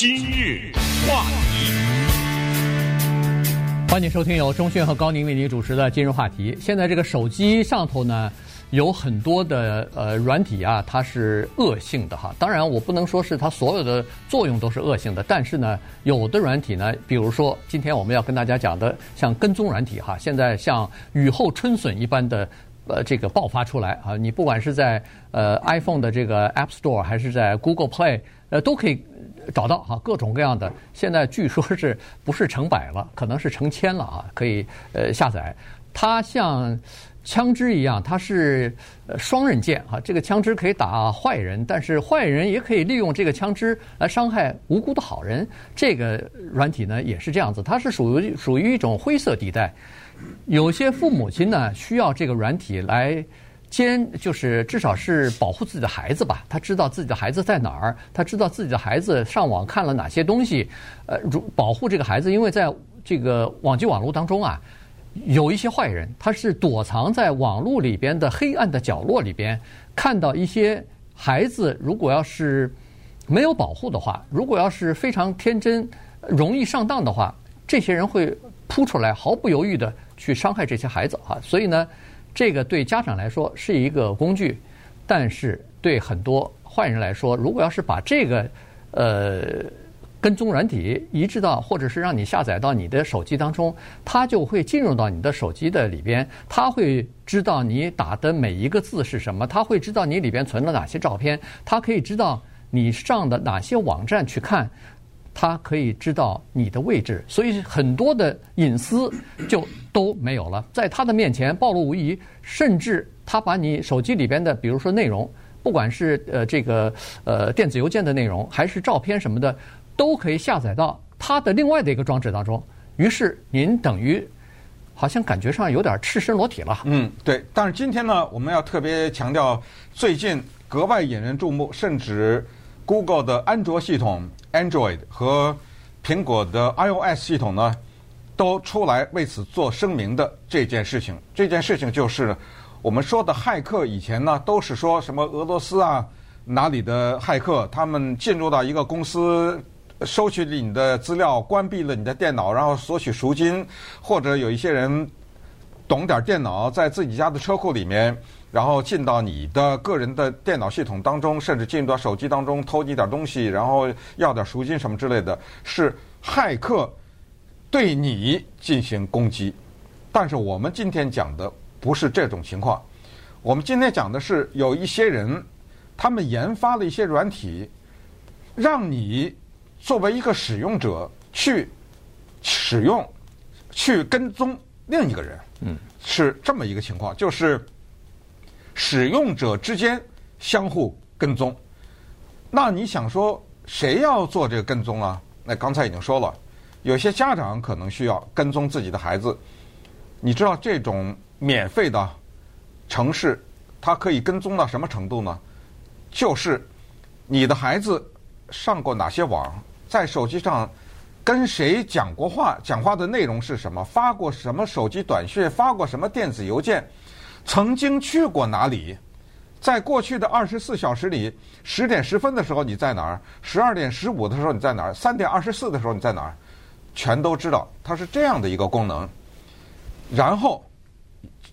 今日话题，欢迎收听由钟迅和高宁为您主持的今日话题。现在这个手机上头呢，有很多的呃软体啊，它是恶性的哈。当然，我不能说是它所有的作用都是恶性的，但是呢，有的软体呢，比如说今天我们要跟大家讲的，像跟踪软体哈，现在像雨后春笋一般的。呃，这个爆发出来啊！你不管是在呃 iPhone 的这个 App Store，还是在 Google Play，呃，都可以找到哈，各种各样的。现在据说是不是成百了，可能是成千了啊，可以呃下载。它像枪支一样，它是双刃剑啊。这个枪支可以打坏人，但是坏人也可以利用这个枪支来伤害无辜的好人。这个软体呢也是这样子，它是属于属于一种灰色地带。有些父母亲呢，需要这个软体来监，就是至少是保护自己的孩子吧。他知道自己的孩子在哪儿，他知道自己的孩子上网看了哪些东西，呃，如保护这个孩子。因为在这个网际网络当中啊，有一些坏人，他是躲藏在网络里边的黑暗的角落里边，看到一些孩子如果要是没有保护的话，如果要是非常天真、容易上当的话，这些人会扑出来，毫不犹豫的。去伤害这些孩子啊，所以呢，这个对家长来说是一个工具，但是对很多坏人来说，如果要是把这个呃跟踪软体移植到，或者是让你下载到你的手机当中，他就会进入到你的手机的里边，他会知道你打的每一个字是什么，他会知道你里边存了哪些照片，他可以知道你上的哪些网站去看。他可以知道你的位置，所以很多的隐私就都没有了，在他的面前暴露无遗。甚至他把你手机里边的，比如说内容，不管是呃这个呃电子邮件的内容，还是照片什么的，都可以下载到他的另外的一个装置当中。于是您等于好像感觉上有点赤身裸体了。嗯，对。但是今天呢，我们要特别强调，最近格外引人注目，甚至 Google 的安卓系统。Android 和苹果的 iOS 系统呢，都出来为此做声明的这件事情。这件事情就是我们说的骇客，以前呢都是说什么俄罗斯啊哪里的骇客，他们进入到一个公司，收取了你的资料，关闭了你的电脑，然后索取赎金，或者有一些人懂点电脑，在自己家的车库里面。然后进到你的个人的电脑系统当中，甚至进入到手机当中偷你点东西，然后要点赎金什么之类的，是骇客对你进行攻击。但是我们今天讲的不是这种情况，我们今天讲的是有一些人，他们研发了一些软体，让你作为一个使用者去使用、去跟踪另一个人。嗯，是这么一个情况，就是。使用者之间相互跟踪，那你想说谁要做这个跟踪啊？那刚才已经说了，有些家长可能需要跟踪自己的孩子。你知道这种免费的城市，它可以跟踪到什么程度呢？就是你的孩子上过哪些网，在手机上跟谁讲过话，讲话的内容是什么，发过什么手机短信，发过什么电子邮件。曾经去过哪里？在过去的二十四小时里，十点十分的时候你在哪儿？十二点十五的时候你在哪儿？三点二十四的时候你在哪儿？全都知道，它是这样的一个功能。然后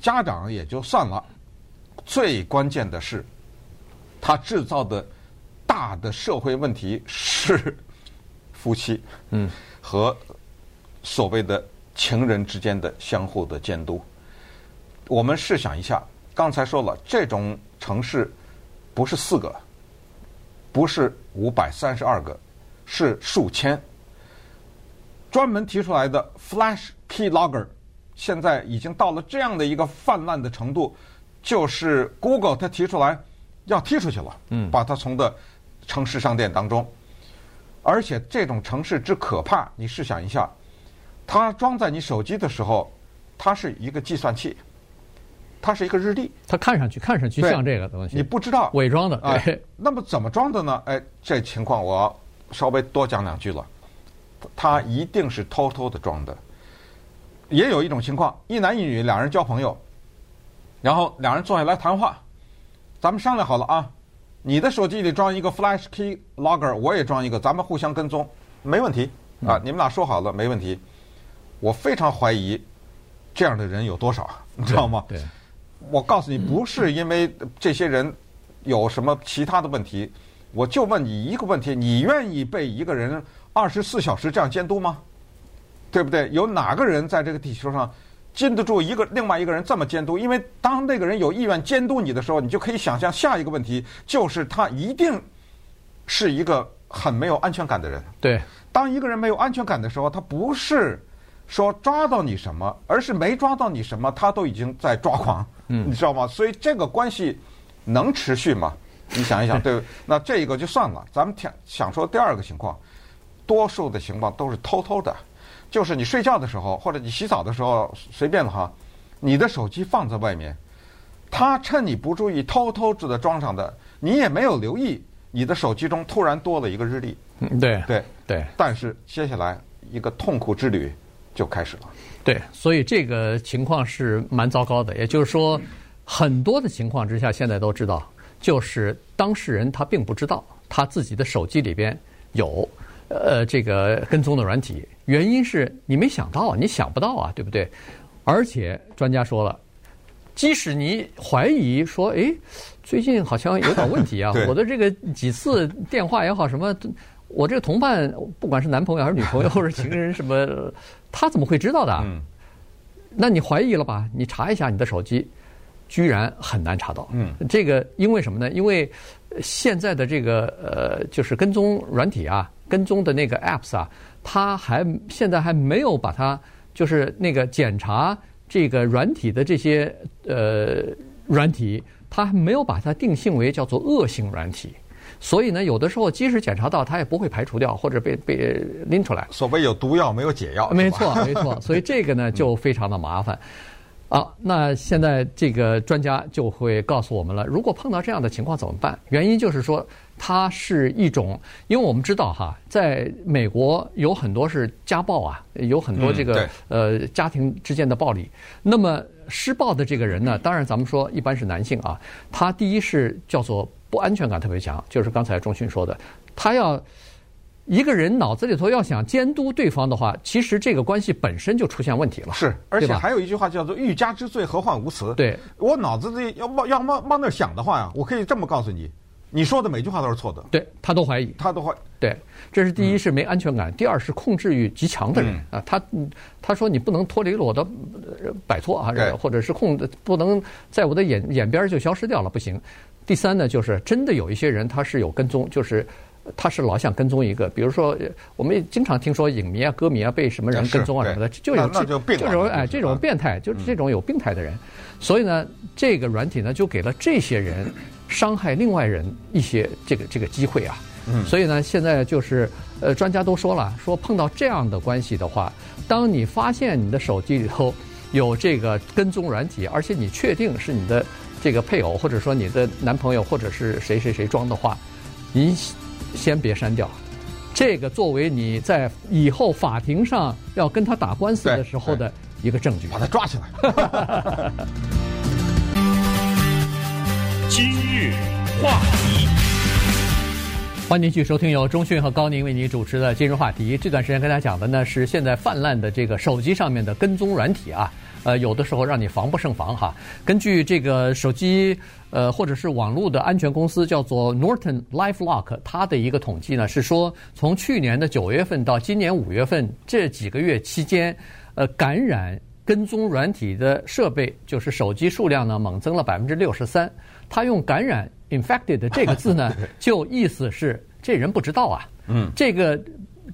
家长也就算了，最关键的是，它制造的大的社会问题是 夫妻嗯和所谓的情人之间的相互的监督。我们试想一下，刚才说了，这种城市不是四个，不是五百三十二个，是数千。专门提出来的 Flash Keylogger，现在已经到了这样的一个泛滥的程度，就是 Google 它提出来要踢出去了，嗯，把它从的城市商店当中。而且这种城市之可怕，你试想一下，它装在你手机的时候，它是一个计算器。它是一个日历，它看上去看上去像这个东西，你不知道伪装的。哎，那么怎么装的呢？哎，这情况我稍微多讲两句了。它一定是偷偷的装的。也有一种情况，一男一女两人交朋友，然后两人坐下来谈话，咱们商量好了啊，你的手机里装一个 Flash Key Logger，我也装一个，咱们互相跟踪，没问题啊！你们俩说好了，没问题。我非常怀疑这样的人有多少，你知道吗？对，对我告诉你，不是因为这些人有什么其他的问题，我就问你一个问题：你愿意被一个人二十四小时这样监督吗？对不对？有哪个人在这个地球上禁得住一个另外一个人这么监督？因为当那个人有意愿监督你的时候，你就可以想象下一个问题就是他一定是一个很没有安全感的人。对，当一个人没有安全感的时候，他不是说抓到你什么，而是没抓到你什么，他都已经在抓狂。嗯，你知道吗？所以这个关系能持续吗？你想一想，对，那这一个就算了。咱们想想说第二个情况，多数的情况都是偷偷的。就是你睡觉的时候，或者你洗澡的时候，随便的哈，你的手机放在外面，他趁你不注意，偷偷的装上的，你也没有留意，你的手机中突然多了一个日历。嗯，对对对。但是接下来一个痛苦之旅就开始了。对，所以这个情况是蛮糟糕的。也就是说，很多的情况之下，现在都知道，就是当事人他并不知道他自己的手机里边有。呃，这个跟踪的软体，原因是你没想到，你想不到啊，对不对？而且专家说了，即使你怀疑说，哎，最近好像有点问题啊，我的这个几次电话也好，什么，我这个同伴，不管是男朋友还是女朋友或者情人什么，他怎么会知道的？嗯，那你怀疑了吧？你查一下你的手机，居然很难查到。嗯，这个因为什么呢？因为现在的这个呃，就是跟踪软体啊。跟踪的那个 apps 啊，它还现在还没有把它就是那个检查这个软体的这些呃软体，它还没有把它定性为叫做恶性软体，所以呢，有的时候即使检查到，它也不会排除掉或者被被拎出来。所谓有毒药没有解药，没错没错，所以这个呢就非常的麻烦。啊，那现在这个专家就会告诉我们了，如果碰到这样的情况怎么办？原因就是说。它是一种，因为我们知道哈，在美国有很多是家暴啊，有很多这个呃家庭之间的暴力。那么施暴的这个人呢，当然咱们说一般是男性啊，他第一是叫做不安全感特别强，就是刚才钟迅说的，他要一个人脑子里头要想监督对方的话，其实这个关系本身就出现问题了。是，而且还有一句话叫做“欲加之罪，何患无辞”。对，我脑子里要往要往往那想的话呀，我可以这么告诉你。你说的每句话都是错的，对，他都怀疑，他都怀对，这是第一是没安全感，嗯、第二是控制欲极强的人、嗯、啊，他他说你不能脱离了我的摆脱啊，或者是控制不能在我的眼眼边就消失掉了，不行。第三呢，就是真的有一些人他是有跟踪，就是他是老想跟踪一个，比如说我们也经常听说影迷啊、歌迷啊被什么人跟踪啊什么的，就有这就这种哎这种变态，就是这种有病态的人，嗯、所以呢，这个软体呢就给了这些人。伤害另外人一些这个这个机会啊，嗯，所以呢，现在就是呃，专家都说了，说碰到这样的关系的话，当你发现你的手机里头有这个跟踪软体，而且你确定是你的这个配偶或者说你的男朋友或者是谁谁谁装的话，你先别删掉，这个作为你在以后法庭上要跟他打官司的时候的一个证据，把他抓起来。话题，欢迎继续收听由中讯和高宁为您主持的今日话题。这段时间跟大家讲的呢是现在泛滥的这个手机上面的跟踪软体啊，呃，有的时候让你防不胜防哈。根据这个手机呃或者是网络的安全公司叫做 Norton LifeLock，它的一个统计呢是说，从去年的九月份到今年五月份这几个月期间，呃，感染跟踪软体的设备就是手机数量呢猛增了百分之六十三。他用“感染 ”（infected） 这个字呢，就意思是这人不知道啊。嗯，这个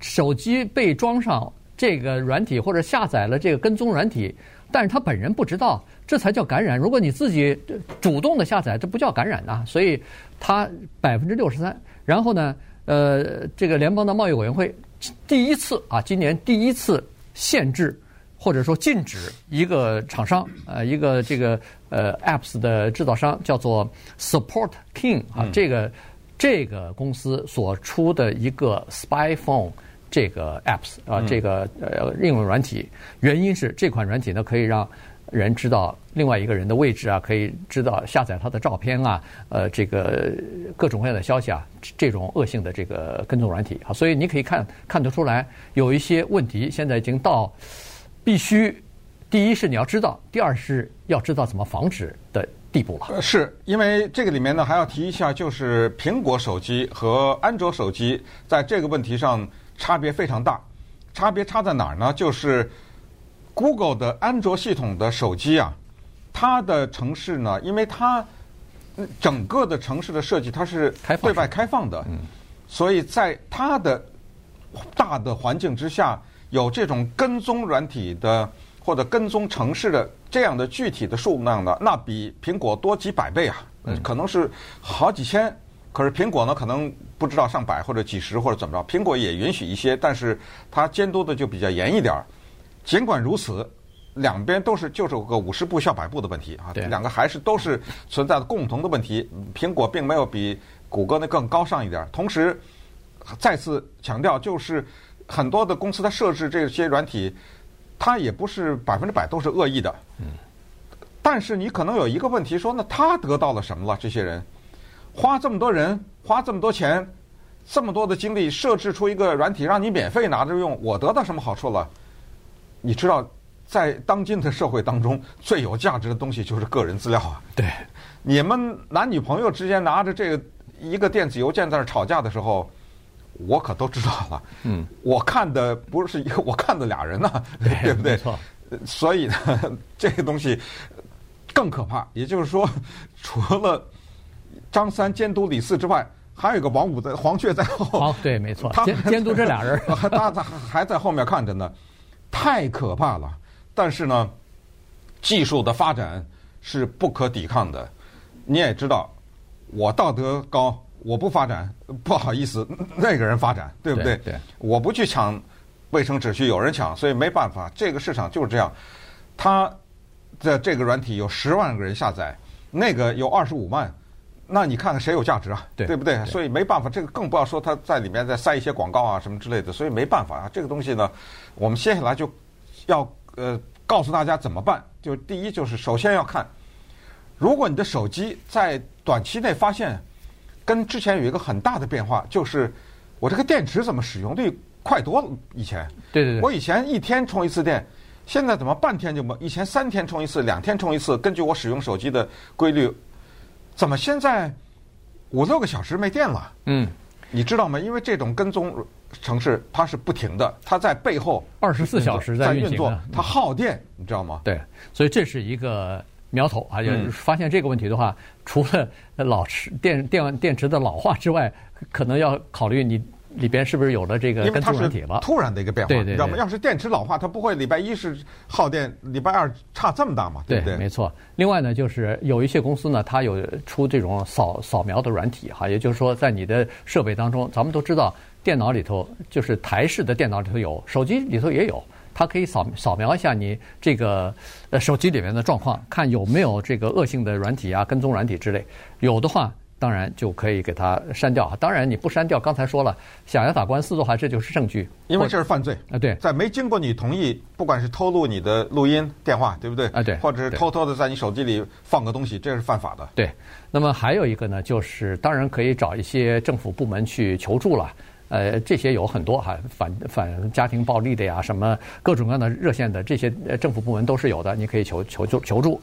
手机被装上这个软体或者下载了这个跟踪软体，但是他本人不知道，这才叫感染。如果你自己主动的下载，这不叫感染呐。所以他百分之六十三。然后呢，呃，这个联邦的贸易委员会第一次啊，今年第一次限制。或者说禁止一个厂商，呃，一个这个呃 apps 的制造商叫做 Support King 啊，这个这个公司所出的一个 Spy Phone 这个 apps 啊，这个呃应用软体，原因是这款软体呢可以让人知道另外一个人的位置啊，可以知道下载他的照片啊，呃，这个各种各样的消息啊，这种恶性的这个跟踪软体。啊，所以你可以看看得出来，有一些问题现在已经到必须第一是你要知道，第二是要知道怎么防止的地步了。是因为这个里面呢，还要提一下，就是苹果手机和安卓手机在这个问题上差别非常大，差别差在哪儿呢？就是 Google 的安卓系统的手机啊，它的城市呢，因为它整个的城市的设计它是对外开放的，所以在它的大的环境之下，有这种跟踪软体的或者跟踪城市的这样的具体的数量的，那比苹果多几百倍啊，可能是好几千。可是苹果呢，可能不知道上百或者几十或者怎么着，苹果也允许一些，但是它监督的就比较严一点儿。尽管如此，两边都是就是个五十步笑百步的问题啊，对两个还是都是存在的共同的问题。苹果并没有比谷歌那更高尚一点。同时，再次强调，就是很多的公司它设置这些软体，它也不是百分之百都是恶意的。嗯。但是你可能有一个问题说，那他得到了什么了？这些人花这么多人，花这么多钱，这么多的精力设置出一个软体让你免费拿着用，我得到什么好处了？你知道，在当今的社会当中，最有价值的东西就是个人资料啊。对，你们男女朋友之间拿着这个一个电子邮件在那吵架的时候，我可都知道了。嗯，我看的不是一个，我看的俩人呢，对，对不对？错。所以呢，这个东西更可怕。也就是说，除了张三监督李四之外，还有一个王五在黄雀在后。好，对，没错。监监督这俩人，他他还在后面看着呢。太可怕了，但是呢，技术的发展是不可抵抗的。你也知道，我道德高，我不发展，不好意思，那个人发展，对不对？对。对我不去抢卫生纸，去有人抢，所以没办法，这个市场就是这样。他的这个软体有十万个人下载，那个有二十五万。那你看看谁有价值啊？对，对不对？对，所以没办法，这个更不要说他在里面再塞一些广告啊什么之类的，所以没办法啊。这个东西呢，我们接下来就要呃告诉大家怎么办。就第一就是首先要看，如果你的手机在短期内发现跟之前有一个很大的变化，就是我这个电池怎么使用率快多了？以前对对对，我以前一天充一次电，现在怎么半天就没？以前三天充一次，两天充一次，根据我使用手机的规律。怎么现在五六个小时没电了？嗯，你知道吗？因为这种跟踪城市它是不停的，它在背后二十四小时在运作，它耗电，你知道吗？对，所以这是一个苗头啊。就是发现这个问题的话，除了老池电电电池的老化之外，可能要考虑你。里边是不是有了这个跟踪软体了？突然的一个变化，对对对，你知道吗？要是电池老化，它不会礼拜一是耗电，礼拜二差这么大嘛？对不对？对，没错。另外呢，就是有一些公司呢，它有出这种扫扫描的软体哈，也就是说，在你的设备当中，咱们都知道，电脑里头就是台式的电脑里头有，手机里头也有，它可以扫扫描一下你这个呃手机里面的状况，看有没有这个恶性的软体啊、跟踪软体之类，有的话。当然就可以给它删掉。当然你不删掉，刚才说了，想要打官司的话，这就是证据，因为这是犯罪啊。对，在没经过你同意，不管是偷录你的录音电话，对不对？啊，对，或者是偷偷的在你手机里放个东西，这是犯法的。对。那么还有一个呢，就是当然可以找一些政府部门去求助了。呃，这些有很多哈，反反家庭暴力的呀，什么各种各样的热线的这些政府部门都是有的，你可以求求求求助。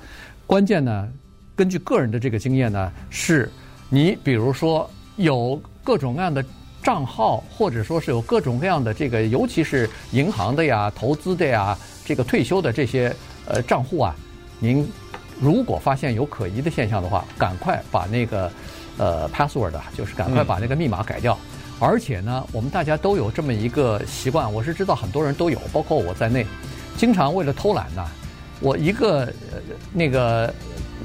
关键呢，根据个人的这个经验呢，是。你比如说有各种各样的账号，或者说是有各种各样的这个，尤其是银行的呀、投资的呀、这个退休的这些呃账户啊，您如果发现有可疑的现象的话，赶快把那个呃 password 就是赶快把那个密码改掉。而且呢，我们大家都有这么一个习惯，我是知道很多人都有，包括我在内，经常为了偷懒呢，我一个呃那个。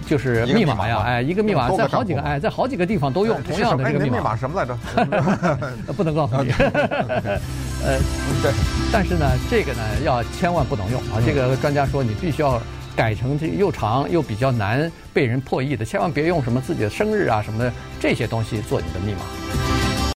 就是密码呀，哎，一个密码在好几个哎，在好几个地方都用同样的这个密码。密码什么来着？不能告诉你。呃，对。但是呢，这个呢要千万不能用啊！这个专家说你必须要改成这个又长又比较难被人破译的，千万别用什么自己的生日啊什么的这些东西做你的密码。